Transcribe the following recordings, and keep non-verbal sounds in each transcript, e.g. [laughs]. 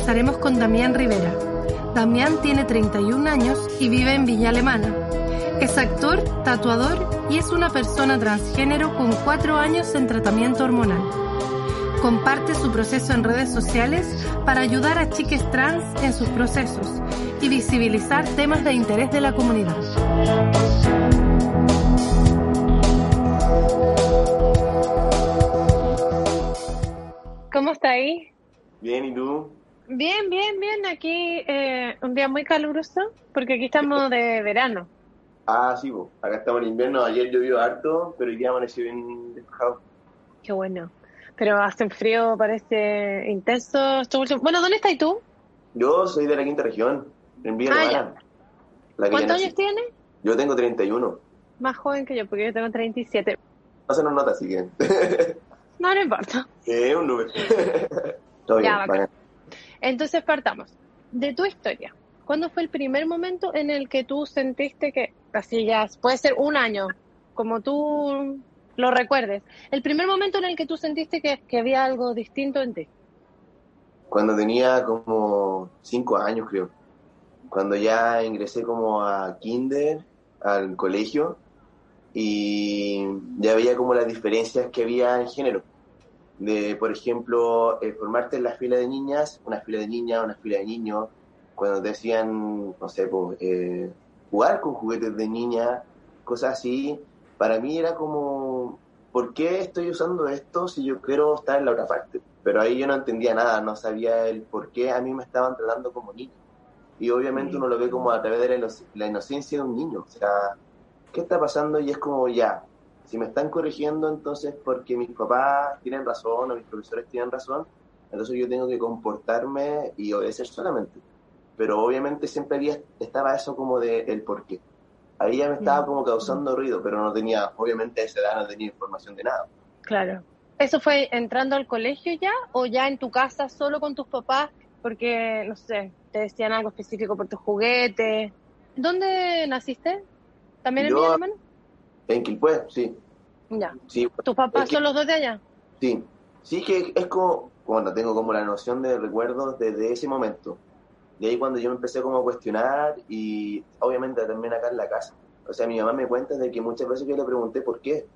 conversaremos con Damián Rivera. Damián tiene 31 años y vive en Villa Alemana. Es actor, tatuador y es una persona transgénero con 4 años en tratamiento hormonal. Comparte su proceso en redes sociales para ayudar a chiques trans en sus procesos y visibilizar temas de interés de la comunidad. ¿Cómo está ahí? Bien, ¿y tú? Bien, bien, bien. Aquí eh, un día muy caluroso porque aquí estamos de verano. Ah, sí, vos. acá estamos en invierno. Ayer llovió harto, pero hoy día amaneció bien despejado. Qué bueno. Pero hace un frío, parece intenso. Bueno, ¿dónde estás tú? Yo soy de la quinta región, en Villa Ah, ¿Cuántos años tienes? Yo tengo 31. Más joven que yo, porque yo tengo 37. No se nos nota, así que... [laughs] No, no importa. es un número. [laughs] Todo bien, Ya, bacán. Entonces partamos. De tu historia. ¿Cuándo fue el primer momento en el que tú sentiste que, así ya, puede ser un año, como tú lo recuerdes, el primer momento en el que tú sentiste que, que había algo distinto en ti? Cuando tenía como 5 años, creo. Cuando ya ingresé como a kinder, al colegio, y ya veía como las diferencias que había en género. De, por ejemplo, eh, formarte en la fila de niñas, una fila de niñas, una fila de niños, cuando te decían, no sé, pues, eh, jugar con juguetes de niña, cosas así, para mí era como, ¿por qué estoy usando esto si yo quiero estar en la otra parte? Pero ahí yo no entendía nada, no sabía el por qué a mí me estaban tratando como niño. Y obviamente uno lo ve como a través de la inocencia de un niño. O sea, ¿qué está pasando? Y es como ya, si me están corrigiendo entonces porque mis papás tienen razón o mis profesores tienen razón, entonces yo tengo que comportarme y obedecer solamente. Pero obviamente siempre había, estaba eso como de el por qué. Ahí ya me estaba Mm. como causando ruido, pero no tenía, obviamente a esa edad no tenía información de nada. Claro. ¿Eso fue entrando al colegio ya o ya en tu casa solo con tus papás? Porque, no sé, te decían algo específico por tus juguetes. ¿Dónde naciste? ¿También en Villa? En Quilpué, sí, Ya. sí, ¿Tus papás que- son los dos de allá? Sí, sí que es como, bueno, tengo como la noción de recuerdos desde ese momento. De ahí cuando yo me empecé como a cuestionar y obviamente también acá en la casa. O sea, mi mamá me cuenta de que muchas veces yo le pregunté por qué.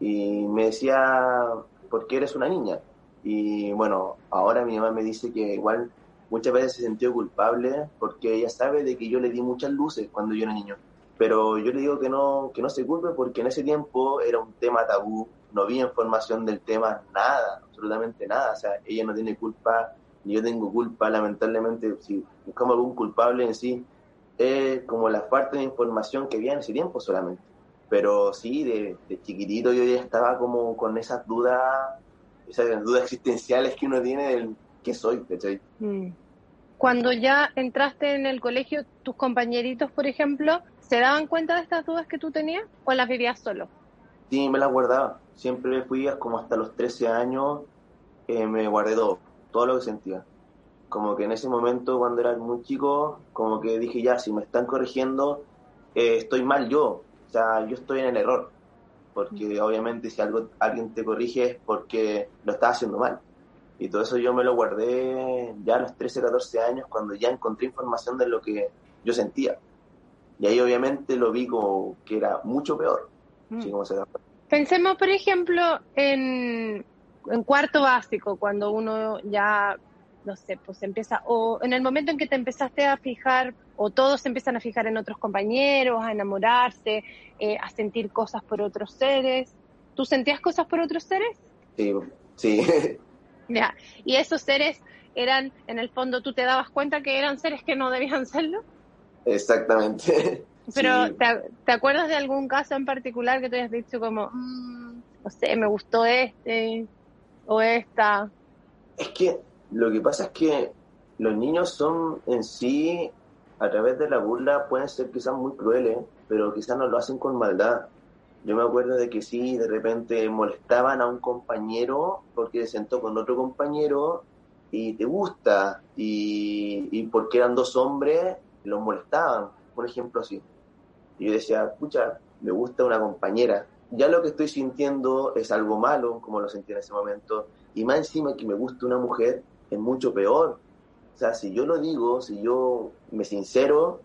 Y me decía, ¿por qué eres una niña? Y bueno, ahora mi mamá me dice que igual muchas veces se sintió culpable porque ella sabe de que yo le di muchas luces cuando yo era niño. Pero yo le digo que no, que no se culpe porque en ese tiempo era un tema tabú, no había información del tema, nada, absolutamente nada. O sea, ella no tiene culpa, ni yo tengo culpa, lamentablemente, si buscamos algún culpable en sí, es como la falta de información que había en ese tiempo solamente. Pero sí, de, chiquitito yo ya estaba como con esas dudas, esas dudas existenciales que uno tiene del qué soy, ¿cachai? Mm. Cuando ya entraste en el colegio, tus compañeritos, por ejemplo, ¿se daban cuenta de estas dudas que tú tenías o las vivías solo? Sí, me las guardaba. Siempre me fui como hasta los 13 años, eh, me guardé todo, todo lo que sentía. Como que en ese momento, cuando era muy chico, como que dije, ya, si me están corrigiendo, eh, estoy mal yo. O sea, yo estoy en el error. Porque obviamente si algo, alguien te corrige es porque lo estás haciendo mal. Y todo eso yo me lo guardé ya a los 13, 14 años, cuando ya encontré información de lo que yo sentía. Y ahí obviamente lo vi como que era mucho peor. Mm. así como se da Pensemos, por ejemplo, en, en cuarto básico, cuando uno ya, no sé, pues empieza, o en el momento en que te empezaste a fijar, o todos se empiezan a fijar en otros compañeros, a enamorarse, eh, a sentir cosas por otros seres. ¿Tú sentías cosas por otros seres? Sí, sí, [laughs] Ya. Y esos seres eran, en el fondo, tú te dabas cuenta que eran seres que no debían [laughs] serlo. exactamente. [laughs] Pero, Sí. ¿te, te acuerdas de algún caso en particular que te hayas dicho como, "Mm, no sé, me gustó este o esta? Es que lo que pasa es que los niños son en sí, a través de la burla, pueden ser quizás muy crueles, pero quizás no lo hacen con maldad. Yo me acuerdo de que sí, de repente molestaban a un compañero porque se sentó con otro compañero y te gusta, y, y porque eran dos hombres, los molestaban, por ejemplo así. Y yo decía, pucha, me gusta una compañera, ya lo que estoy sintiendo es algo malo, como lo sentí en ese momento, y más encima que me guste una mujer es mucho peor. O sea, si yo lo digo, si yo me sincero,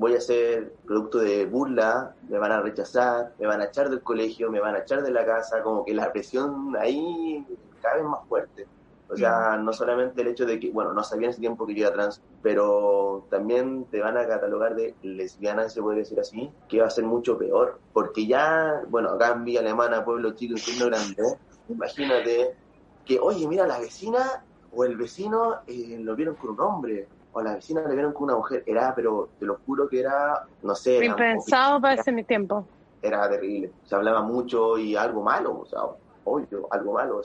voy a ser producto de burla, me van a rechazar, me van a echar del colegio, me van a echar de la casa, como que la presión ahí cada vez más fuerte. O sea, no solamente el hecho de que, bueno, no sabía en ese tiempo que yo era trans, pero también te van a catalogar de lesbiana, se puede decir así, que va a ser mucho peor. Porque ya, bueno, acá en Villa Alemana, pueblo chico, pueblo grande, imagínate que, oye, mira, la vecina o el vecino eh, lo vieron con un hombre, o la vecina lo vieron con una mujer. Era, pero te lo juro que era, no sé. Impensado para ese mi tiempo. Era terrible. Se hablaba mucho y algo malo, o sea, obvio, algo malo.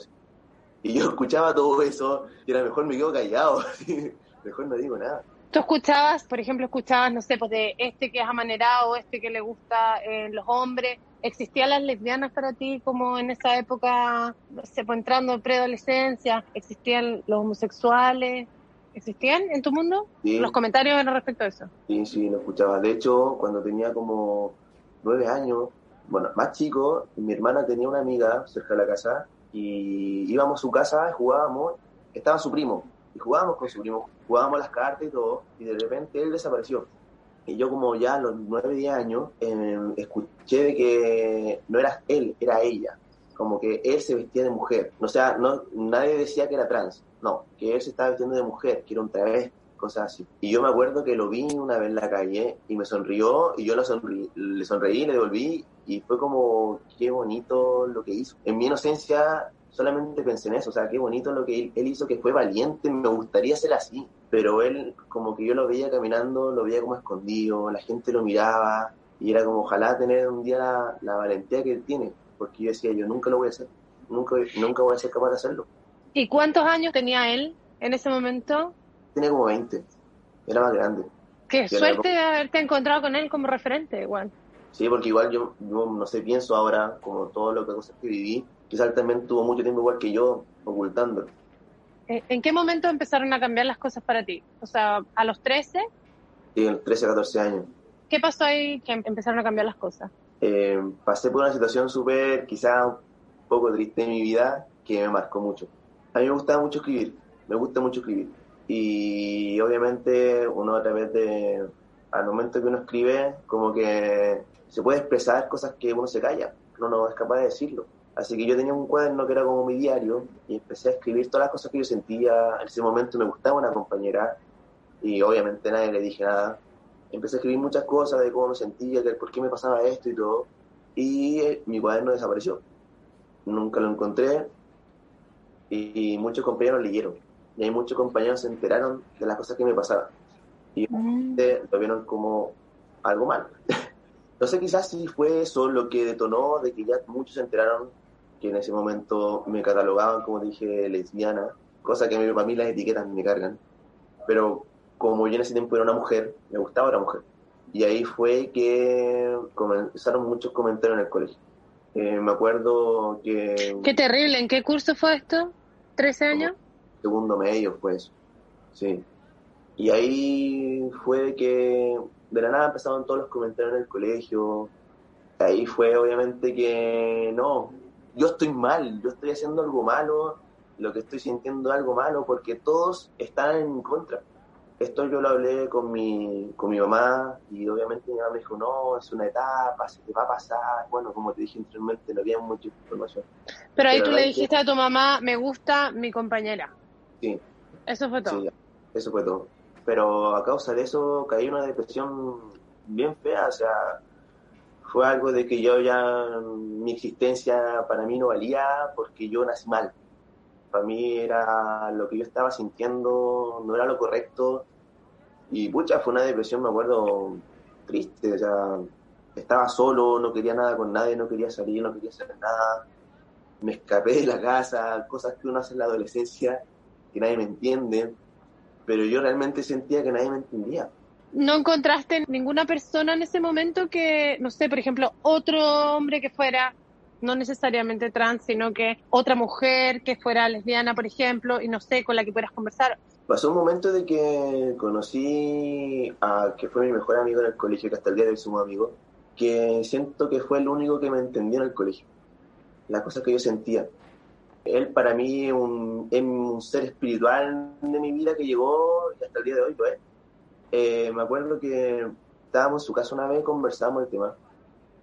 Y yo escuchaba todo eso y era mejor me quedo callado, [laughs] mejor no digo nada. ¿Tú escuchabas, por ejemplo, escuchabas, no sé, pues de este que es amanerado, este que le gusta eh, los hombres? ¿Existían las lesbianas para ti como en esa época, no sé, pues entrando en preadolescencia? ¿Existían los homosexuales? ¿Existían en tu mundo? Sí. Los comentarios eran respecto a eso. Sí, sí, lo escuchaba. De hecho, cuando tenía como nueve años, bueno, más chico, mi hermana tenía una amiga cerca de la casa y íbamos a su casa, jugábamos, estaba su primo, y jugábamos con su primo, jugábamos las cartas y todo, y de repente él desapareció. Y yo como ya a los 9, 10 años, eh, escuché de que no era él, era ella. Como que él se vestía de mujer. O sea, no, nadie decía que era trans. No, que él se estaba vistiendo de mujer, que era un travesti, cosas así. Y yo me acuerdo que lo vi una vez en la calle y me sonrió y yo lo le sonreí, le devolví y fue como, qué bonito lo que hizo. En mi inocencia solamente pensé en eso, o sea, qué bonito lo que él, hizo, que fue valiente, me gustaría ser así, pero él como que yo lo veía caminando, lo veía como escondido, la gente lo miraba y era como ojalá tener un día la, la valentía que él tiene, porque yo decía, yo nunca lo voy a hacer, nunca, nunca voy a ser capaz de hacerlo. ¿Y cuántos años tenía él en ese momento? Tenía como 20, era más grande. Qué suerte de haberte encontrado con él como referente, igual. Sí, porque igual yo, yo, no sé, pienso ahora, como todo lo que cosas que viví, quizás también tuvo mucho tiempo igual que yo, ocultándolo. ¿En qué momento empezaron a cambiar las cosas para ti? O sea, ¿a los 13? Sí, a los 13, 14 años. ¿Qué pasó ahí que empezaron a cambiar las cosas? Eh, pasé por una situación súper, quizás un poco triste en mi vida, que me marcó mucho. A mí me gustaba mucho escribir, me gusta mucho escribir. Y obviamente uno a través de, al momento que uno escribe, como que se puede expresar cosas que uno se calla, uno no es capaz de decirlo. Así que yo tenía un cuaderno que era como mi diario y empecé a escribir todas las cosas que yo sentía. En ese momento me gustaba una compañera y obviamente nadie le dije nada. Empecé a escribir muchas cosas de cómo me sentía, de por qué me pasaba esto y todo. Y mi cuaderno desapareció. Nunca lo encontré y muchos compañeros leyeron. Y hay muchos compañeros se enteraron de las cosas que me pasaban. Y mm. lo vieron como algo mal. [laughs] No sé quizás si fue eso lo que detonó de que ya muchos se enteraron que en ese momento me catalogaban, como dije, lesbiana, cosa que para mí las etiquetas me cargan. Pero como yo en ese tiempo era una mujer, me gustaba la mujer. Y ahí fue que comenzaron muchos comentarios en el colegio. Eh, me acuerdo que... Qué terrible, ¿en qué curso fue esto? ¿13 años? Segundo medio fue eso, sí. Y ahí fue que de la nada empezaron todos los comentarios en el colegio. Ahí fue obviamente que no, yo estoy mal, yo estoy haciendo algo malo, lo que estoy sintiendo es algo malo, porque todos están en contra. Esto yo lo hablé con mi, con mi mamá y obviamente mi mamá me dijo, no, es una etapa, se te va a pasar. Bueno, como te dije anteriormente, no había mucha información. Pero ahí tú le dijiste a tu mamá, me gusta mi compañera. Sí. Eso fue todo. Sí, eso fue todo pero a causa de eso caí en una depresión bien fea, o sea, fue algo de que yo ya, mi existencia para mí no valía porque yo nací mal. Para mí era lo que yo estaba sintiendo, no era lo correcto. Y pucha, fue una depresión, me acuerdo, triste, o sea, estaba solo, no quería nada con nadie, no quería salir, no quería hacer nada. Me escapé de la casa, cosas que uno hace en la adolescencia, que nadie me entiende pero yo realmente sentía que nadie me entendía. ¿No encontraste ninguna persona en ese momento que, no sé, por ejemplo, otro hombre que fuera no necesariamente trans, sino que otra mujer que fuera lesbiana, por ejemplo, y no sé, con la que pudieras conversar? Pasó un momento de que conocí a que fue mi mejor amigo en el colegio, que hasta el día de hoy somos amigos, que siento que fue el único que me entendió en el colegio. Las cosas que yo sentía. Él para mí es un, ser espiritual de mi vida que llegó y hasta el día de hoy lo es. Eh, me acuerdo que estábamos en su casa una vez conversamos el tema.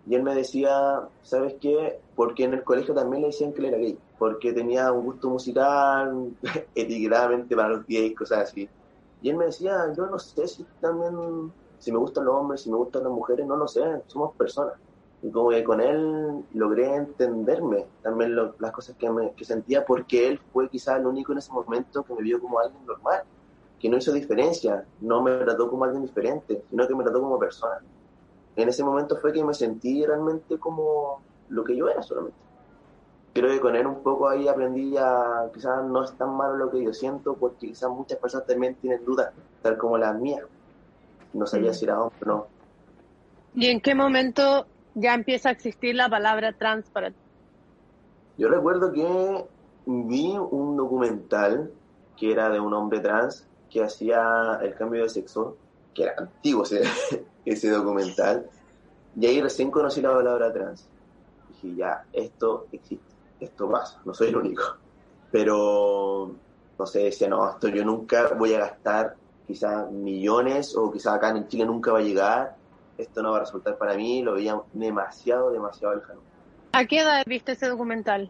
Y él me decía, ¿sabes qué? Porque en el colegio también le decían que él era gay, porque tenía un gusto musical, [laughs] etiquetadamente para los gays, cosas así. Y él me decía, yo no sé si también, si me gustan los hombres, si me gustan las mujeres, no lo sé, somos personas. Y como que con él logré entenderme también las cosas que, me, que sentía, porque él fue quizás el único en ese momento que me vio como alguien normal, que no hizo diferencia, no me trató como alguien diferente, sino que me trató como persona. En ese momento fue que me sentí realmente como lo que yo era solamente. Creo que con él un poco ahí aprendí a quizás no es tan malo lo que yo siento, porque quizás muchas personas también tienen dudas, tal como las mías. No sabía mm. si era hombre o no. ¿Y en qué momento ya empieza a existir la palabra trans para ti? Yo recuerdo que vi un documental que era de un hombre trans que hacía el cambio de sexo, que era antiguo [laughs] ese documental, y ahí recién conocí la palabra trans. Dije, ya, esto existe, esto pasa, no soy el único. Pero, no sé, decía, no, esto yo nunca voy a gastar quizás millones o quizás acá en Chile nunca va a llegar esto no va a resultar para mí, lo veía demasiado, demasiado lejano. ¿A qué edad viste ese documental?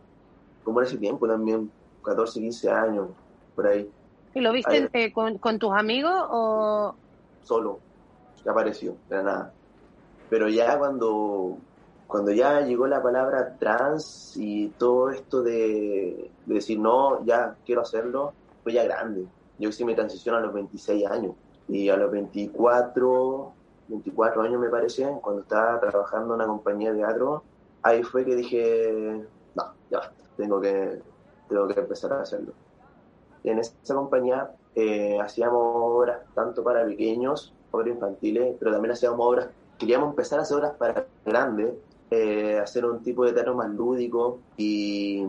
Como en ese tiempo también, 14, 15 años, por ahí. ¿Y lo viste eh, con, tus amigos o...? Solo, apareció, de nada. Pero ya cuando, cuando ya llegó la palabra trans y todo esto de, de decir, no, ya quiero hacerlo, fue ya grande. Yo hice mi transición a los 26 años y a los 24 24 años me parece, cuando estaba trabajando en una compañía de teatro, ahí fue que dije, no, ya tengo que, tengo que empezar a hacerlo. En esa compañía eh, hacíamos obras tanto para pequeños, obras infantiles, pero también hacíamos obras, queríamos empezar a hacer obras para grandes, eh, hacer un tipo de teatro más lúdico y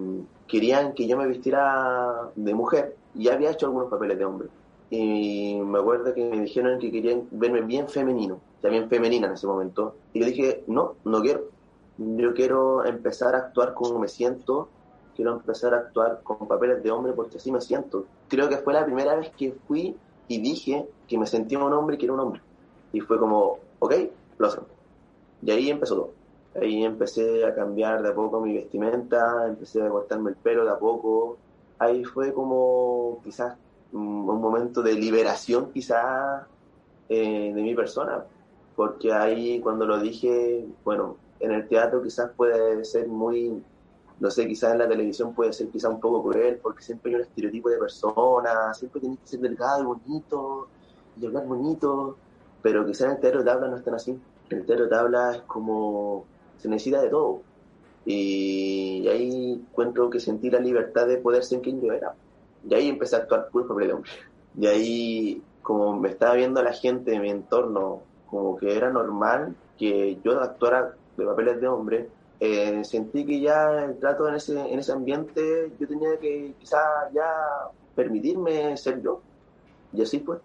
querían que yo me vistiera de mujer ya había hecho algunos papeles de hombre y me acuerdo que me dijeron que querían verme bien femenino, también femenina en ese momento. Y yo dije, no, no quiero. Yo quiero empezar a actuar como me siento, quiero empezar a actuar con papeles de hombre porque así me siento. Creo que fue la primera vez que fui y dije que me sentía un hombre y que era un hombre. Y fue como, ok, lo hacemos. Y ahí empezó todo. Ahí empecé a cambiar de a poco mi vestimenta, empecé a cortarme el pelo de a poco. Ahí fue como quizás un momento de liberación quizá eh, de mi persona, porque ahí cuando lo dije, bueno, en el teatro quizás puede ser muy, no sé, quizás en la televisión puede ser quizás un poco cruel, porque siempre hay un estereotipo de persona, siempre tienes que ser delgado y bonito, y hablar bonito, pero quizás en el teatro de tabla no están así. El teatro de tabla es como, se necesita de todo. Y ahí encuentro que sentí la libertad de poder ser quien yo era. Y ahí empecé a actuar puro papel de hombre. Y ahí, como me estaba viendo la gente de mi entorno, como que era normal que yo actuara de papeles de hombre, eh, sentí que ya el trato en ese, en ese ambiente yo tenía que quizás ya permitirme ser yo. Y así fue.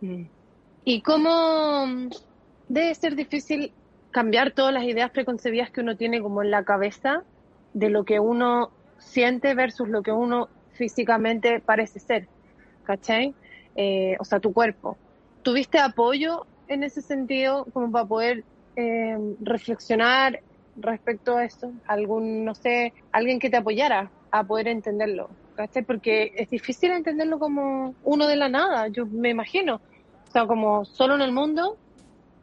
Mm. ¿Y cómo debe ser difícil cambiar todas las ideas preconcebidas que uno tiene como en la cabeza de lo que uno siente versus lo que uno físicamente parece ser, ¿cachai? Eh, o sea, tu cuerpo. ¿Tuviste apoyo en ese sentido como para poder eh, reflexionar respecto a eso? ¿Algún, no sé, alguien que te apoyara a poder entenderlo? ¿Cachai? Porque es difícil entenderlo como uno de la nada, yo me imagino. O sea, como solo en el mundo,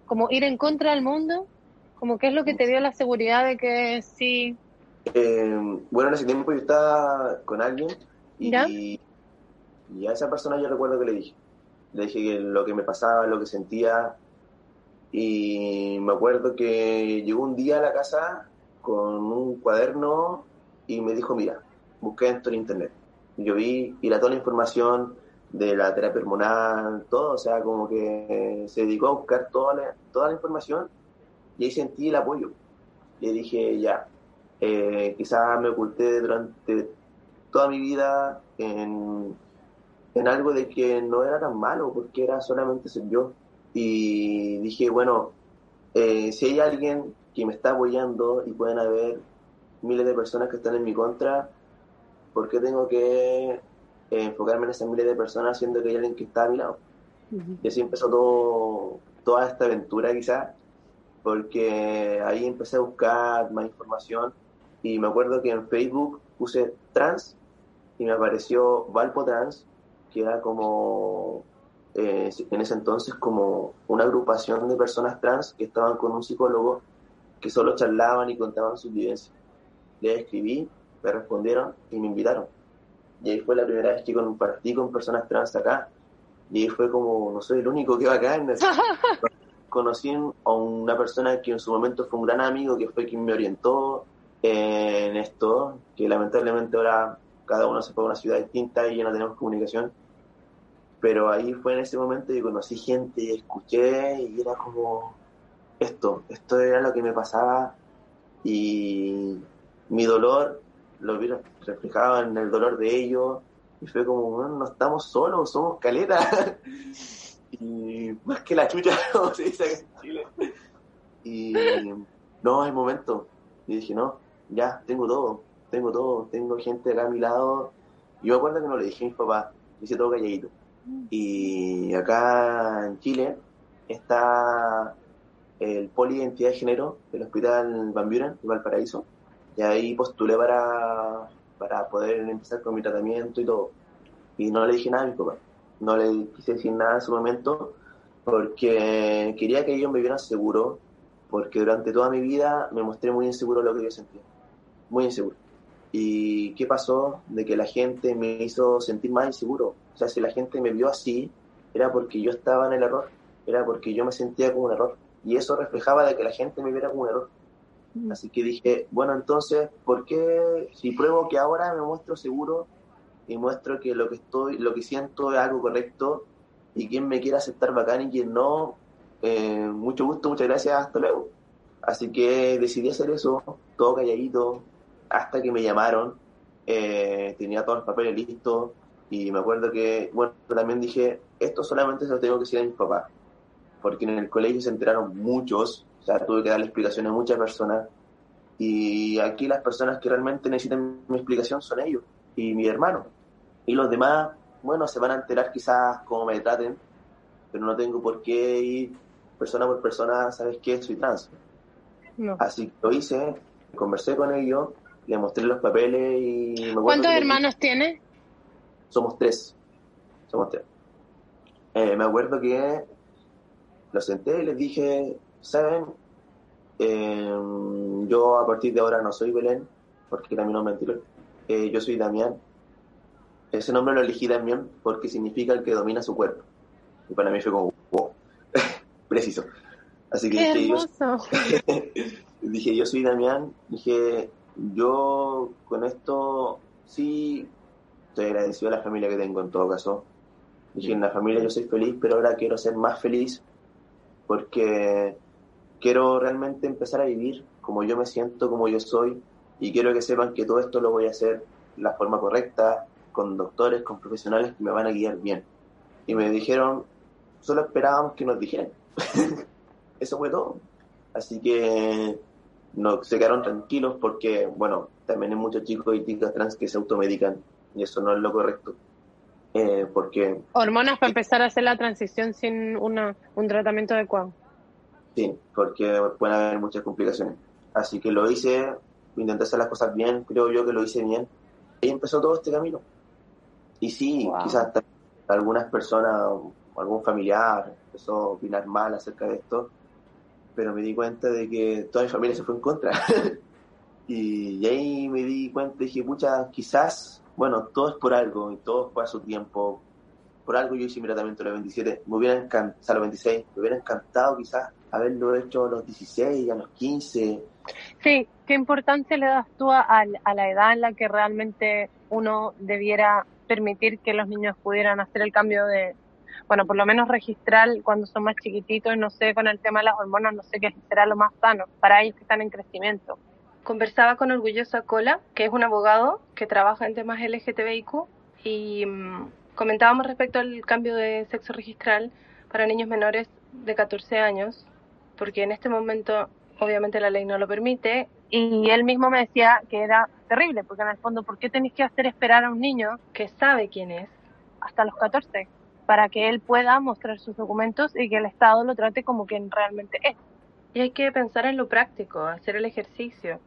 como ir en contra del mundo, como qué es lo que te dio la seguridad de que sí. Eh, bueno, en ese tiempo yo estaba con alguien y, a esa persona yo recuerdo que le dije, le dije que lo que me pasaba, lo que sentía, y me acuerdo que llegó un día a la casa con un cuaderno y me dijo, mira, busqué esto en internet. Y yo vi, y la toda la información de la terapia hormonal, todo, o sea, como que se dedicó a buscar toda la, toda la información y ahí sentí el apoyo. Y dije, ya, eh, quizás me oculté durante toda mi vida en, en algo de que no era tan malo, porque era solamente ser yo. Y dije, bueno, eh, si hay alguien que me está apoyando y pueden haber miles de personas que están en mi contra, ¿por qué tengo que eh, enfocarme en esas miles de personas siendo que hay alguien que está a mi lado? Y así empezó todo, toda esta aventura quizás, porque ahí empecé a buscar más información y me acuerdo que en Facebook puse trans y me apareció Valpo Trans, que era como eh, en ese entonces como una agrupación de personas trans que estaban con un psicólogo que solo charlaban y contaban sus vivencias. Le escribí, me respondieron y me invitaron. Y ahí fue la primera vez que compartí con personas trans acá. Y ahí fue como, no soy el único que va acá. Conocí a una persona que en su momento fue un gran amigo, que fue quien me orientó en esto, que lamentablemente ahora cada uno se fue a una ciudad distinta y ya no tenemos comunicación. Pero ahí fue en ese momento que conocí gente, escuché y era como esto, esto era lo que me pasaba y mi dolor lo vi reflejado en el dolor de ellos y fue como, no estamos solos, somos caleta. [laughs] y más que la chucha, [laughs] como se dice acá en Chile. Y no, hay momento. Y dije, no, ya, tengo todo, tengo todo, tengo gente acá a mi lado. Yo me acuerdo que no le dije a mis papás, hice todo calladito. Y acá en Chile está el poli identidad de género del Hospital Van Buren de Valparaíso y ahí postulé para, para poder empezar con mi tratamiento y todo. Y no le dije nada a mi papá. No le quise decir nada en su momento porque quería que ellos me vieran seguro, porque durante toda mi vida me mostré muy inseguro de lo que yo sentía. Muy inseguro. ¿Y qué pasó? De que la gente me hizo sentir más inseguro. O sea, si la gente me vio así, era porque yo estaba en el error. Era porque yo me sentía como un error. Y eso reflejaba de que la gente me viera como un error. Así que dije, bueno, entonces, ¿por qué si pruebo que ahora me muestro seguro y muestro que lo que estoy, lo que siento es algo correcto y quien me quiera aceptar bacán y quien no, eh, mucho gusto, muchas gracias, hasta luego. Así que decidí hacer eso, todo calladito, hasta que me llamaron, eh, tenía todos los papeles listos y me acuerdo que, bueno, también dije, esto solamente se lo tengo que decir a mis papás, porque en el colegio se enteraron muchos sea, tuve que darle explicación a muchas personas. Y aquí las personas que realmente necesitan mi explicación son ellos y mi hermano. Y los demás, bueno, se van a enterar quizás cómo me traten, pero no tengo por qué ir persona por persona, ¿sabes qué? Soy trans. Así que lo hice, conversé con ellos, le mostré los papeles y... ¿Cuántos hermanos tiene? Somos tres. Somos tres. Eh, me acuerdo que los senté y les dije, ¿saben? Em, yo a partir de ahora no soy Belén, porque mi nombre anterior. Eh, yo soy Damián. Ese nombre lo elegí Damián porque significa el que domina su cuerpo. Y para mí fue como, wow, [laughs] preciso. Así que dije yo, [laughs] dije, yo soy Damián. Dije, yo con esto sí estoy agradecido a la familia que tengo en todo caso. Dije, en la familia yo soy feliz, pero ahora quiero ser más feliz porque quiero realmente empezar a vivir como yo me siento, como yo soy, y quiero que sepan que todo esto lo voy a hacer de la forma correcta, con doctores, con profesionales que me van a guiar bien. Y me dijeron, solo esperábamos que nos dijeran. [laughs] Eso fue todo. Así que no, se quedaron tranquilos porque, bueno, también hay muchos chicos y chicas trans que se automedican y eso no es lo correcto. Eh, porque... Hormonas para empezar a hacer la transición sin una, un tratamiento adecuado. Sí, porque pueden haber muchas complicaciones. Así que lo hice, intenté hacer las cosas bien, creo yo que lo hice bien. Y empezó todo este camino. Y sí, quizás algunas personas, algún familiar empezó a opinar mal acerca de esto, pero me di cuenta de que toda mi familia se fue en contra. [laughs] y, ahí me di cuenta, dije, pucha, quizás, bueno, todo es por algo y todo fue a su tiempo. Por algo yo hice mi tratamiento a los 27, me hubiera encantado, a los 26, me hubiera encantado quizás haberlo hecho a los 16, a los 15. Sí, ¿qué importancia le das tú a, la edad en la que realmente uno debiera permitir que los niños pudieran hacer el cambio de, bueno, por lo menos registrar cuando son más chiquititos, no sé, con el tema de las hormonas, no sé qué será lo más sano para ellos que están en crecimiento. Conversaba con Orgullosa Cola, que es un abogado que trabaja en temas LGTBIQ, y mm, comentábamos respecto al cambio de sexo registral para niños menores de 14 años porque en este momento obviamente la ley no lo permite y él mismo me decía que era terrible, porque en el fondo, ¿por qué tenéis que hacer esperar a un niño que sabe quién es hasta los 14? Para que él pueda mostrar sus documentos y que el Estado lo trate como quien realmente es. Y hay que pensar en lo práctico, hacer el ejercicio.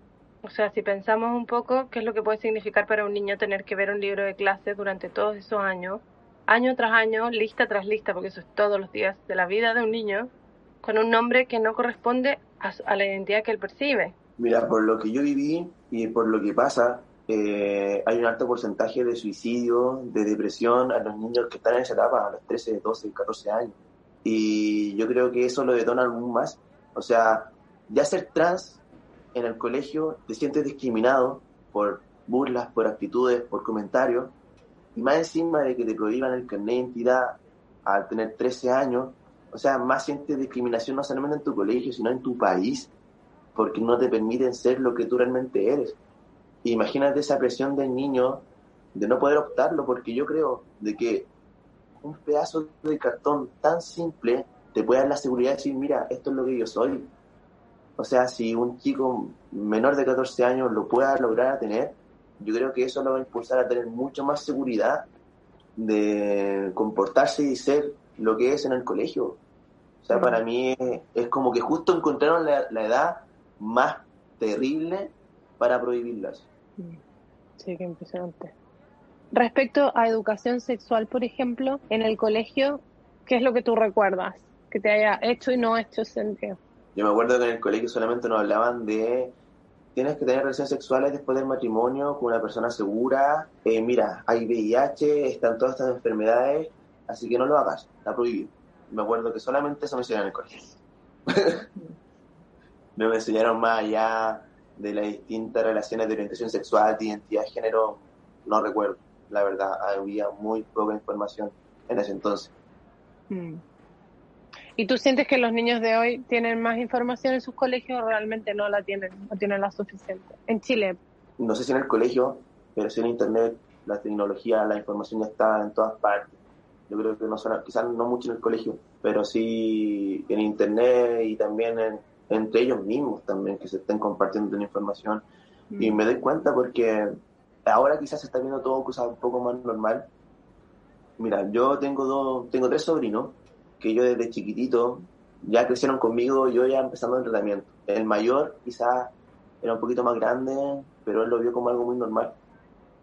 O sea, si pensamos un poco qué es lo que puede significar para un niño tener que ver un libro de clase durante todos esos años, año tras año, lista tras lista, porque eso es todos los días de la vida de un niño, con un nombre que no corresponde a, la identidad que él percibe. Mira, por lo que yo viví y por lo que pasa, eh, hay un alto porcentaje de suicidio, de depresión a los niños que están en esa etapa, a los 13, 12, 14 años. Y yo creo que eso lo detona aún más. O sea, ya ser trans en el colegio te sientes discriminado por burlas, por actitudes, por comentarios, y más encima de que te prohíban el carnet de identidad al tener 13 años, o sea, más sientes discriminación no solamente en tu colegio, sino en tu país, porque no te permiten ser lo que tú realmente eres. Imagínate esa presión del niño de no poder optarlo, porque yo creo de que un pedazo de cartón tan simple te puede dar la seguridad de decir, mira, esto es lo que yo soy. O sea, si un chico menor de 14 años lo pueda lograr tener, yo creo que eso lo va a impulsar a tener mucho más seguridad de comportarse y ser lo que es en el colegio. O sea, para mí es, como que justo encontraron la, edad más terrible para prohibirlas. Sí, qué impresionante. Respecto a educación sexual, por ejemplo, en el colegio, ¿qué es lo que tú recuerdas que te haya hecho y no hecho sentido? Yo me acuerdo que en el colegio solamente nos hablaban de tienes que tener relaciones sexuales después del matrimonio con una persona segura. Eh, mira, hay VIH, están todas estas enfermedades, así que no lo hagas, está prohibido. Me acuerdo que solamente eso me enseñaron en el colegio. [laughs] no me enseñaron más allá de las distintas relaciones de orientación sexual, de identidad de género, no recuerdo, la verdad, había muy poca información en ese entonces. Mm. ¿Y tú sientes que los niños de hoy tienen más información en sus colegios o realmente no la tienen, no tienen la suficiente? En Chile. No sé si en el colegio, pero sí en Internet, la tecnología, la información está en todas partes. Yo creo que no son, quizás no mucho en el colegio, pero sí en Internet y también entre ellos mismos también, que se estén compartiendo la información. Y mm. me doy cuenta porque ahora quizás se está viendo todo quizás un poco más normal. Mira, yo tengo dos, tengo tres sobrinos que yo desde chiquitito ya crecieron conmigo, yo ya empezando el tratamiento. El mayor quizás era un poquito más grande, pero él lo vio como algo muy normal.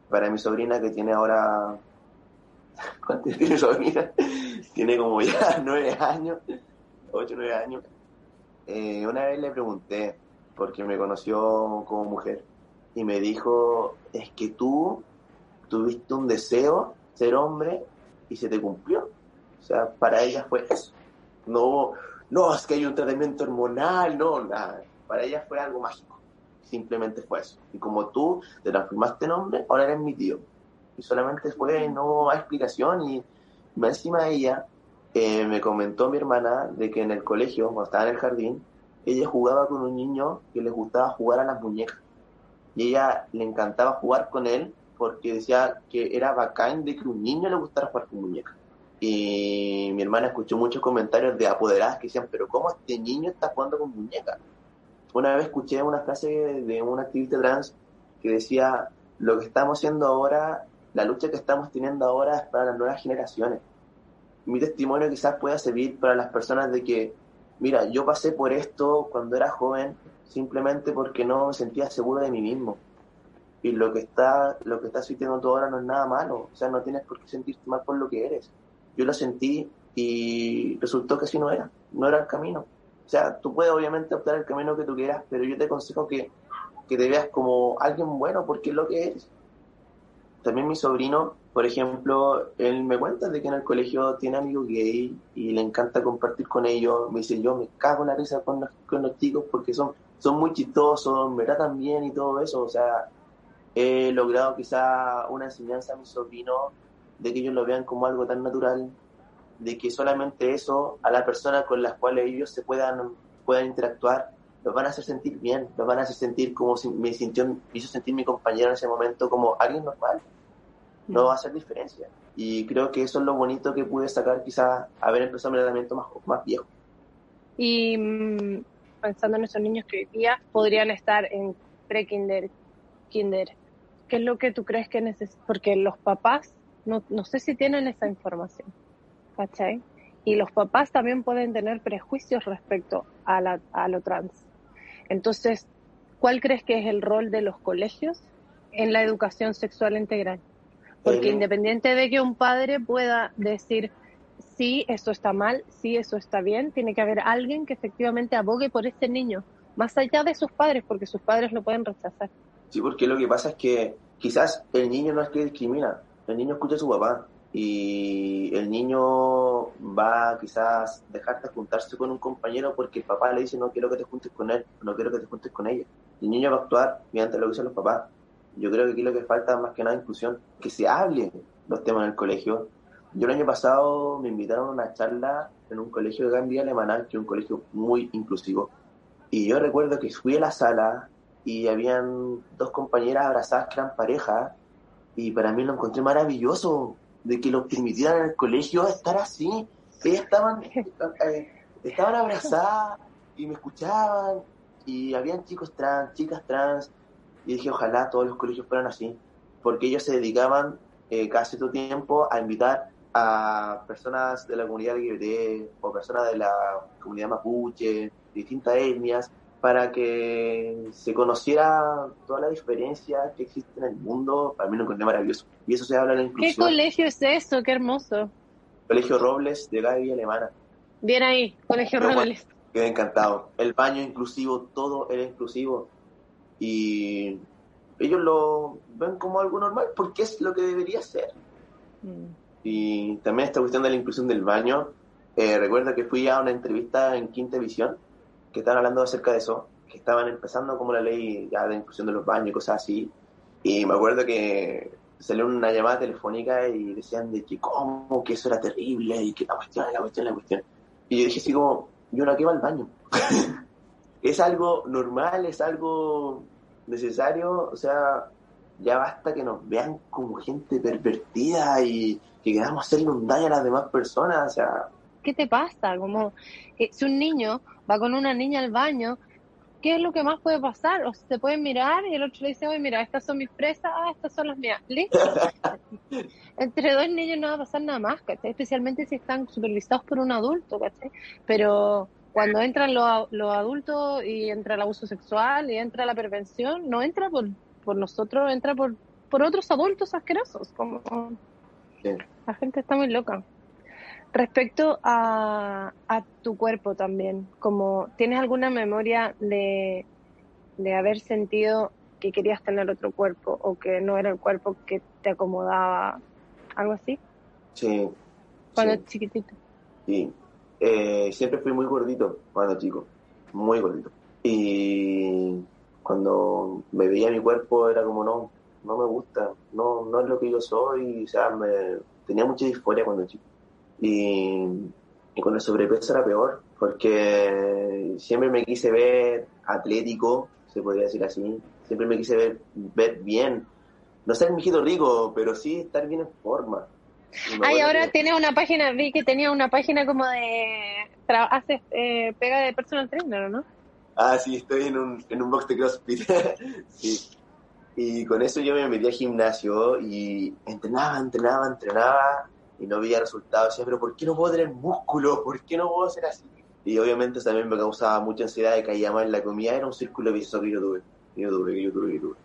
Para mi sobrina que tiene ahora... [laughs] ¿Cuánto tiene sobrina? [laughs] tiene como ya [laughs] nueve años, ocho, nueve años. Eh, una vez le pregunté, porque me conoció como mujer, y me dijo, es que tú tuviste un deseo ser hombre y se te cumplió. O sea, para ella fue eso. No, no, es que hay un tratamiento hormonal, no, nada. Para ella fue algo mágico. Simplemente fue eso. Y como tú te transformaste en hombre, ahora eres mi tío. Y solamente fue, no hay explicación. Y encima de ella, eh, me comentó mi hermana de que en el colegio, cuando estaba en el jardín, ella jugaba con un niño que le gustaba jugar a las muñecas. Y ella le encantaba jugar con él porque decía que era bacán de que un niño le gustara jugar con muñecas. Y mi hermana escuchó muchos comentarios de apoderadas que decían, pero ¿cómo este niño está jugando con muñecas? Una vez escuché una frase de un activista trans que decía, lo que estamos haciendo ahora, la lucha que estamos teniendo ahora es para las nuevas generaciones. Mi testimonio quizás pueda servir para las personas de que, mira, yo pasé por esto cuando era joven simplemente porque no me sentía seguro de mí mismo. Y lo que está, lo que estás sintiendo tú ahora no es nada malo. O sea, no tienes por qué sentirte mal por lo que eres yo lo sentí y resultó que así no era, no era el camino. O sea, tú puedes obviamente optar el camino que tú quieras, pero yo te aconsejo que, que te veas como alguien bueno porque es lo que eres. También mi sobrino, por ejemplo, él me cuenta de que en el colegio tiene amigos gay y le encanta compartir con ellos. Me dice, yo me cago en la risa con los, chicos porque son, son muy chistosos, me tratan bien y todo eso. O sea, he logrado quizá una enseñanza a mi sobrino de que ellos lo vean como algo tan natural, de que solamente eso a la persona con las cuales ellos se puedan, puedan interactuar, los van a hacer sentir bien, los van a hacer sentir como si me sintió, hizo sentir mi compañero en ese momento como alguien normal. No va a hacer diferencia. Y creo que eso es lo bonito que pude sacar quizás haber empezado mi tratamiento más, más viejo. Y mm, pensando en esos niños que hoy día podrían estar en pre-kinder, kinder, ¿qué es lo que tú crees que necesitan? Porque los papás, no, no sé si tienen esa información, ¿cachai? Y los papás también pueden tener prejuicios respecto a, la, a lo trans. Entonces, ¿cuál crees que es el rol de los colegios en la educación sexual integral? Porque independiente de que un padre pueda decir, sí, eso está mal, sí, eso está bien, tiene que haber alguien que efectivamente abogue por ese niño, más allá de sus padres, porque sus padres lo pueden rechazar. Sí, porque lo que pasa es que quizás el niño no es que discrimina, el niño escucha a su papá y el niño va quizás dejarte juntarse con un compañero porque el papá le dice no quiero que te juntes con él, no quiero que te juntes con ella. El niño va a actuar mediante lo que dicen los papás. Yo creo que aquí lo que falta más que nada inclusión, que se hable los temas en el colegio. Yo el año pasado me invitaron a una charla en un colegio de Gambia Alemana, que es un colegio muy inclusivo. Y yo recuerdo que fui a la sala y habían dos compañeras abrazadas que eran pareja y para mí lo encontré maravilloso de que los permitieran en el colegio estar así. Ellas estaban, [laughs] eh, estaban abrazadas y me escuchaban y habían chicos trans, chicas trans y dije ojalá todos los colegios fueran así porque ellos se dedicaban eh, cada cierto tiempo a invitar a personas de la comunidad LGBT o personas de la comunidad mapuche, distintas etnias, para que se conociera toda la diferencia que existe en el mundo, para mí lo encontré maravilloso. Y eso se habla en la ¿Qué inclusión. colegio es eso? Qué hermoso. Colegio Robles de Gaby Alemana. Bien ahí, Colegio Robles. Quedé encantado. El baño inclusivo, todo era inclusivo. Y ellos lo ven como algo normal porque es lo que debería ser. Mm. Y también esta cuestión de la inclusión del baño. Eh, recuerdo que fui a una entrevista en Quinta Visión que estaban hablando acerca de eso, que estaban empezando como la ley ya de inclusión de los baños y cosas así. Y me acuerdo que salió una llamada telefónica y decían de que cómo, que eso era terrible y que la cuestión, la cuestión, la cuestión. Y yo dije así como, yo no quiero al baño. [laughs] es algo normal, es algo necesario, o sea, ya basta que nos vean como gente pervertida y que queramos hacerle un daño a las demás personas, o sea, ¿Qué te pasa? Como si un niño va con una niña al baño, ¿qué es lo que más puede pasar? O se pueden mirar y el otro le dice, oye, mira, estas son mis presas, ah, estas son las mías. ¿Listo? [laughs] Entre dos niños no va a pasar nada más, ¿cachai? Especialmente si están supervisados por un adulto, ¿cachai? Pero cuando entran los, los adultos y entra el abuso sexual y entra la prevención, no entra por, por nosotros, entra por, por otros adultos asquerosos. Como sí. la gente está muy loca. Respecto a, a tu cuerpo también, como ¿tienes alguna memoria de, de haber sentido que querías tener otro cuerpo o que no era el cuerpo que te acomodaba? ¿Algo así? sí, Cuando sí. chiquitito. Sí. Eh, siempre fui muy gordito cuando chico, muy gordito. Y cuando me veía mi cuerpo era como, no, no me gusta, no, no es lo que yo soy, o sea, me, tenía mucha disforia cuando chico. Y, y con el sobrepeso era peor, porque siempre me quise ver atlético, se podría decir así, siempre me quise ver, bien. No ser mijito rico, pero sí estar bien en forma. Ay, ahora tienes una página, vi que tenía una página como de... Haces eh, pega de personal trainer, ¿o ¿no? Ah, sí, estoy en un, en un box de CrossFit. [laughs] sí. Y con eso yo me metí al gimnasio y entrenaba, entrenaba, entrenaba y no veía resultados. Decía, pero ¿por qué no puedo tener músculo? ¿Por qué no puedo ser así? Y obviamente también me causaba mucha ansiedad de caía mal en la comida. Era un círculo vicioso que yo tuve, que yo tuve, que yo tuve, que yo tuve.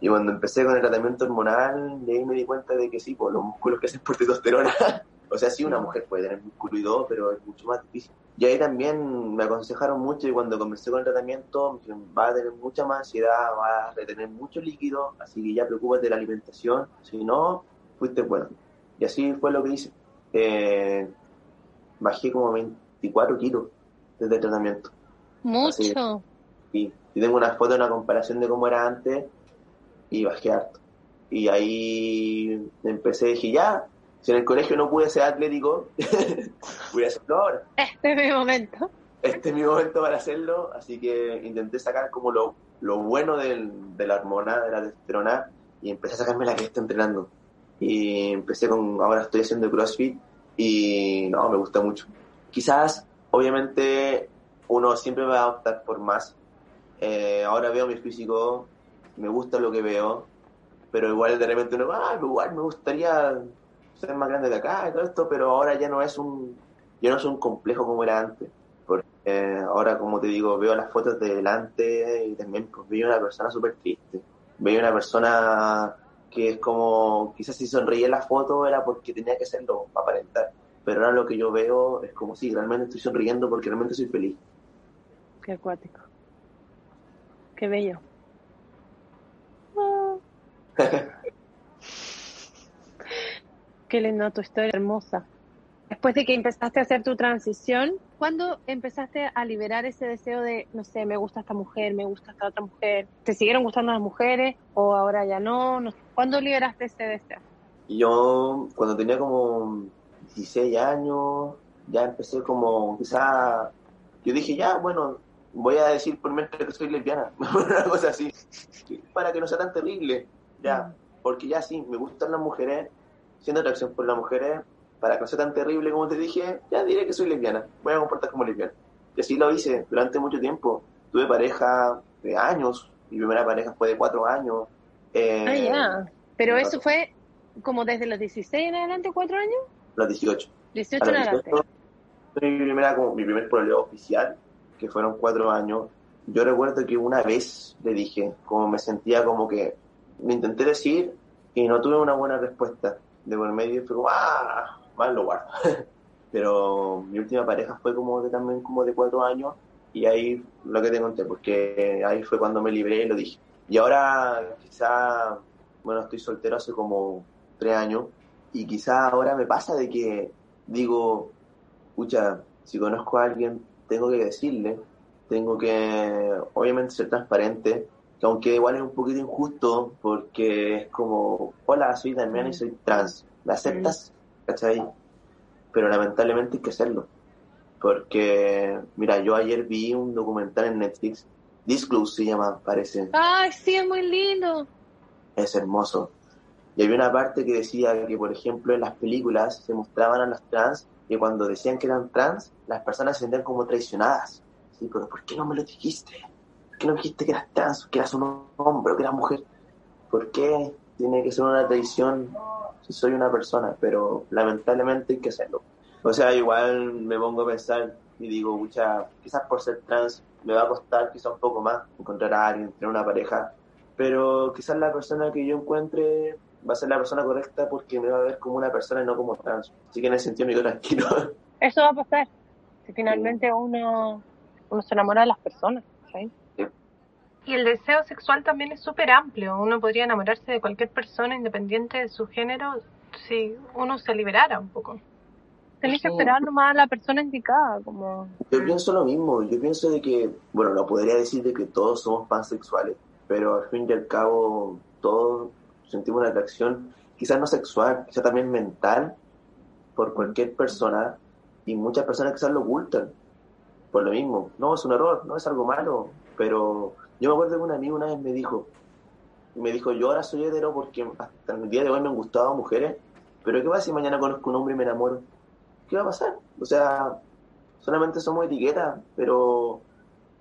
Y cuando empecé con el tratamiento hormonal, de ahí me di cuenta de que sí, pues los músculos que hacen por testosterona. [laughs] o sea, sí, una mujer puede tener músculo y todo, pero es mucho más difícil. Y ahí también me aconsejaron mucho y cuando comencé con el tratamiento me dijeron, va a tener mucha más ansiedad, va a retener mucho líquido, así que ya preocúpate de la alimentación, si no, fuiste bueno. Y así fue lo que hice. Eh, bajé como 24 kilos desde el tratamiento. Mucho. Y, y tengo una foto, una comparación de cómo era antes y bajé harto. Y ahí empecé, dije, ya, si en el colegio no pude ser atlético, [laughs] voy a hacerlo ahora. Este es mi momento. Este es mi momento para hacerlo, así que intenté sacar como lo, lo bueno del, de la hormona, de la testosterona, y empecé a sacarme la que está entrenando. Y empecé con, ahora estoy haciendo CrossFit y no, me gusta mucho. Quizás, obviamente, uno siempre va a optar por más. Eh, ahora veo mi físico, me gusta lo que veo, pero igual de repente uno, ah, igual me gustaría ser más grande de acá y todo esto, pero ahora ya no es un, ya no es un complejo como era antes. Porque ahora, como te digo, veo las fotos de delante y también pues, veo una persona súper triste. Veo una persona que es como, quizás si sonreía en la foto era porque tenía que serlo, para aparentar. Pero ahora lo que yo veo es como si realmente estoy sonriendo porque realmente soy feliz. Qué acuático. Qué bello. Qué linda tu historia, hermosa. Después de que empezaste a hacer tu transición, ¿cuándo empezaste a liberar ese deseo de, no sé, me gusta esta mujer, me gusta esta otra mujer? ¿Te siguieron gustando las mujeres o ahora ya no? ¿Cuándo liberaste ese deseo? Yo, cuando tenía como 16 años, ya empecé como, quizá, yo dije, ya, bueno, voy a decir por menos que soy lesbiana, [laughs] una cosa así, para que no sea tan terrible, ya, porque ya sí, me gustan las mujeres, siendo atracción por las mujeres, para que no sea tan terrible como te dije, ya diré que soy lesbiana, voy a comportar como lesbiana. Y así lo hice durante mucho tiempo. Tuve pareja de años, mi primera pareja fue de cuatro años. Eh, ah, ya. Pero eso fue como desde los 16 en adelante, cuatro años? Los 18. 18 en adelante. Mi, primera, como, mi primer problema oficial, que fueron cuatro años. Yo recuerdo que una vez le dije, como me sentía como que me intenté decir y no tuve una buena respuesta de por medio fue ¡ah! Mal lo. [laughs] Pero mi última pareja fue como de también como de cuatro años y ahí lo que te conté, porque ahí fue cuando me libré y lo dije. Y ahora quizá, bueno, estoy soltero hace como tres años y quizá ahora me pasa de que digo, escucha, si conozco a alguien, tengo que decirle, tengo que obviamente ser transparente, que aunque igual es un poquito injusto porque es como, hola, soy Damián y soy trans, ¿me aceptas? ¿Cachai? Pero lamentablemente hay que hacerlo. Porque, mira, yo ayer vi un documental en Netflix, Disclose se llama, parece. ¡Ay, sí, es muy lindo! Es hermoso. Y había una parte que decía que, por ejemplo, en las películas se mostraban a las trans y cuando decían que eran trans, las personas se sentían como traicionadas. Sí, pero ¿por qué no me lo dijiste? ¿Por qué no dijiste que eras trans, que eras un hombre o que eras mujer? ¿Por qué tiene que ser una traición si soy una persona? Pero lamentablemente hay que hacerlo. O sea, igual me pongo a pensar y digo, mucha, quizás por ser trans me va a costar quizás un poco más encontrar a alguien, tener una pareja, pero quizás la persona que yo encuentre va a ser la persona correcta porque me va a ver como una persona y no como trans. Así que en ese sentido me quedo tranquilo. Eso va a pasar. Si finalmente uno, uno se enamora de las personas. ¿sí? Y el deseo sexual también es súper amplio. Uno podría enamorarse de cualquier persona independiente de su género si uno se liberara un poco. Tenés que esperar nomás a la persona indicada. como Yo pienso lo mismo. Yo pienso de que, bueno, no podría decir de que todos somos pansexuales, pero al fin y al cabo todos sentimos una atracción, quizás no sexual, quizás también mental, por cualquier persona, y muchas personas quizás lo ocultan. Por lo mismo, no, es un error, no es algo malo, pero yo me acuerdo que un amigo una vez me dijo, me dijo, yo ahora soy hetero porque hasta el día de hoy me han gustado mujeres, pero ¿qué pasa si mañana conozco un hombre y me enamoro? ¿Qué va a pasar? O sea, solamente somos etiquetas, pero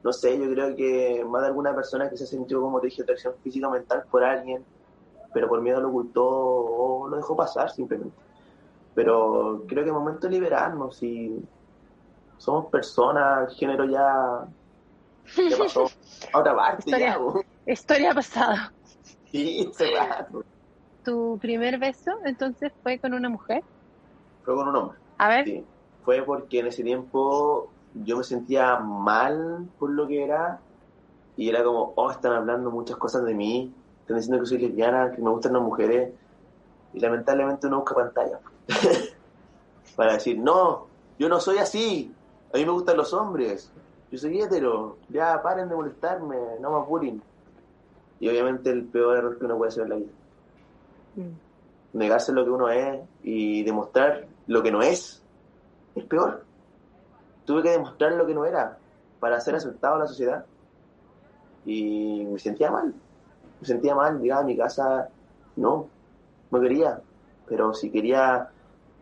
no sé, yo creo que más de alguna persona que se sintió, como te dije, atracción física o mental por alguien, pero por miedo lo ocultó o lo dejó pasar simplemente. Pero creo que es momento de liberarnos y somos personas, género ya ¿Qué pasó? Parte historia, Historia pasada. Sí, ¿Tu primer beso entonces fue con una mujer? Fue con un hombre. A ver. Sí. Fue porque en ese tiempo yo me sentía mal por lo que era y era como, oh, están hablando muchas cosas de mí, están diciendo que soy lesbiana, que me gustan las mujeres y lamentablemente uno busca pantalla [laughs] para decir, no, yo no soy así, a mí me gustan los hombres, yo soy hetero, ya paren de molestarme, no más bullying. Y obviamente el peor error que uno puede hacer en la vida. Mm. Negarse lo que uno es y demostrar lo que no es, es peor. Tuve que demostrar lo que no era para ser aceptado en la sociedad. Y me sentía mal. Me sentía mal, llegaba a mi casa, no, no quería. Pero si quería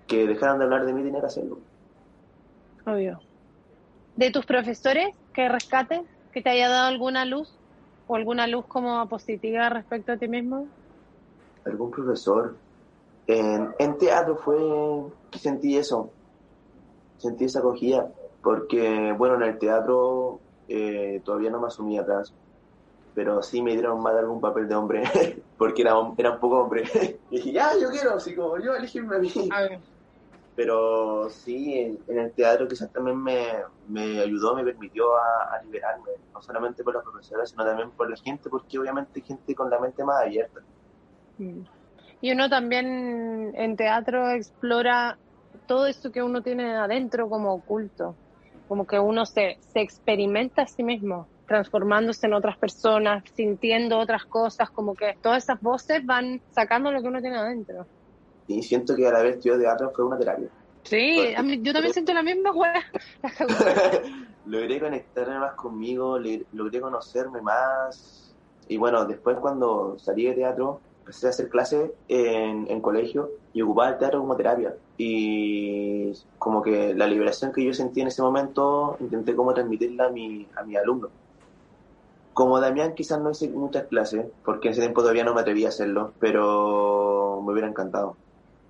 que dejaran de hablar de mí, tenía que hacerlo. Obvio. ¿De tus profesores que rescates? ¿Que te haya dado alguna luz? ¿O alguna luz como positiva respecto a ti mismo? ¿Algún profesor? En, en teatro fue que sentí eso, sentí esa acogida, porque bueno, en el teatro eh, todavía no me asumía atrás, pero sí me dieron más de algún papel de hombre, [laughs] porque era, era un poco hombre. [laughs] y dije, ya, yo quiero, así como yo elegirme a mí. Pero sí, en, el teatro quizás también me, me ayudó, me permitió a, liberarme, no solamente por los profesores, sino también por la gente, porque obviamente hay gente con la mente más abierta. Mm. Y uno también en teatro explora todo eso que uno tiene adentro como oculto, como que uno se, se experimenta a sí mismo transformándose en otras personas, sintiendo otras cosas, como que todas esas voces van sacando lo que uno tiene adentro. Y siento que a la vez de teatro fue una terapia. Sí, yo también siento la misma weá. [laughs] [laughs] logré conectarme más conmigo, logré conocerme más. Y bueno, después cuando salí de teatro, empecé a hacer clases en, en colegio y ocupaba el teatro como terapia. Y como que la liberación que yo sentí en ese momento, intenté como transmitirla a mi, a mi alumno. Como Damián quizás no hice muchas clases, porque en ese tiempo todavía no me atrevía a hacerlo, pero me hubiera encantado.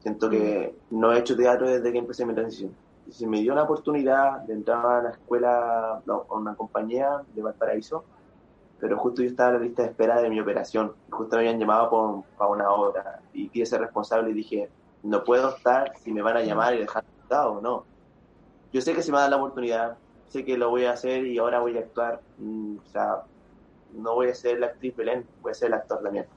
Siento que no he hecho teatro desde que empecé mi transición. Y se me dio la oportunidad de entrar a la escuela, no, a una compañía de Valparaíso, pero justo yo estaba en la lista de espera de mi operación. Justo me habían llamado para una obra y quise ser responsable y dije, no puedo estar si me van a llamar y dejar o no. Yo sé que se me va a dar la oportunidad, sé que lo voy a hacer y ahora voy a actuar. Mm, o sea, no voy a ser la actriz Belén, voy a ser el actor también.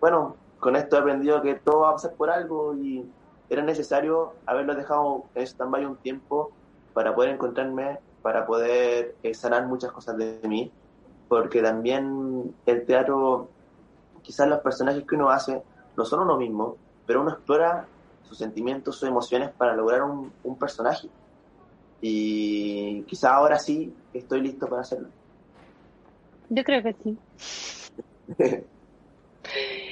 Bueno, con esto he aprendido que todo va a pasar por algo y era necesario haberlo dejado en stand-by un tiempo para poder encontrarme, para poder eh, sanar muchas cosas de mí, porque también el teatro, quizás los personajes que uno hace no son uno mismo, pero uno explora sus sentimientos, sus emociones para lograr un, un personaje. Y quizás ahora sí estoy listo para hacerlo. Yo creo que sí. [laughs]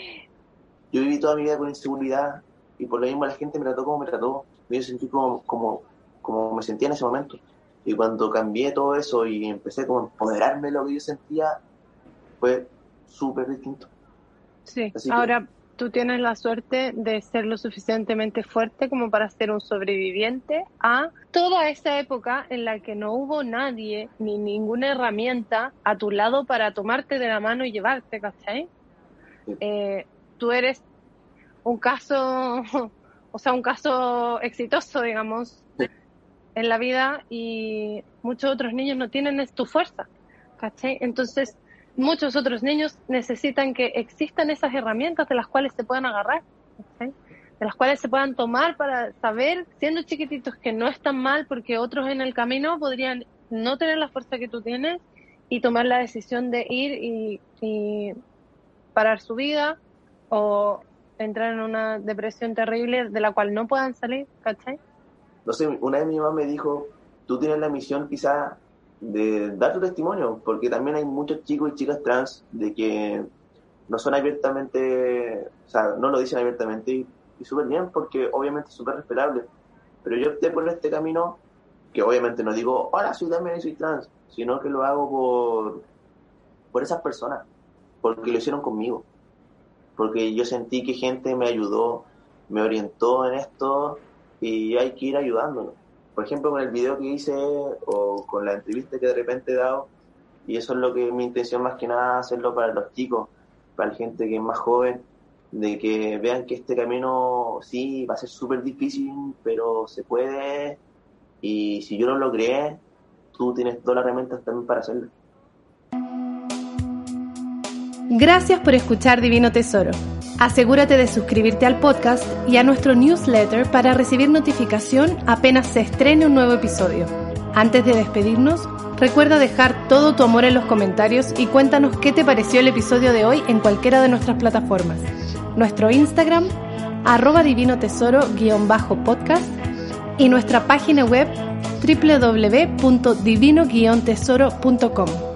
Yo viví toda mi vida con inseguridad y por lo mismo la gente me trató como me trató. Yo sentí como, como, como me sentía en ese momento. Y cuando cambié todo eso y empecé como a empoderarme de lo que yo sentía, fue súper distinto. Sí, ahora tú tienes la suerte de ser lo suficientemente fuerte como para ser un sobreviviente a toda esa época en la que no hubo nadie ni ninguna herramienta a tu lado para tomarte de la mano y llevarte, ¿cachai? Eh, tú eres un caso, [laughs] o sea, un caso exitoso, digamos, en la vida y muchos otros niños no tienen tu fuerza, ¿cachai? Entonces, muchos otros niños necesitan que existan esas herramientas de las cuales se puedan agarrar, de las cuales se puedan tomar para saber, siendo chiquititos, que no están mal porque otros en el camino podrían no tener la fuerza que tú tienes y tomar la decisión de ir y, parar su vida o entrar en una depresión terrible de la cual no puedan salir, ¿cachai? No sé, una vez mi mamá me dijo, tú tienes la misión quizá de dar tu testimonio, porque también hay muchos chicos y chicas trans de que no son abiertamente, o sea, no lo dicen abiertamente y, súper bien, porque obviamente es súper respetable. Pero yo opté por este camino, que obviamente no digo, hola, soy también soy trans, sino que lo hago por, por esas personas, porque lo hicieron conmigo. Porque yo sentí que gente me ayudó, me orientó en esto y hay que ir ayudándolo por ejemplo, con el video que hice o con la entrevista que de repente he dado, y eso es lo que mi intención más que nada hacerlo para los chicos, para la gente que es más joven, de que vean que este camino sí va a ser súper difícil, pero se puede, y si yo no lo creé, tú tienes todas las herramientas también para hacerlo. Gracias por escuchar Divino Tesoro. Asegúrate de suscribirte al podcast y a nuestro newsletter para recibir notificación apenas se estrene un nuevo episodio. Antes de despedirnos, recuerda dejar todo tu amor en los comentarios y cuéntanos qué te pareció el episodio de hoy en cualquiera de nuestras plataformas. Nuestro Instagram, arroba divino tesoro-podcast y nuestra página web www.divino-tesoro.com.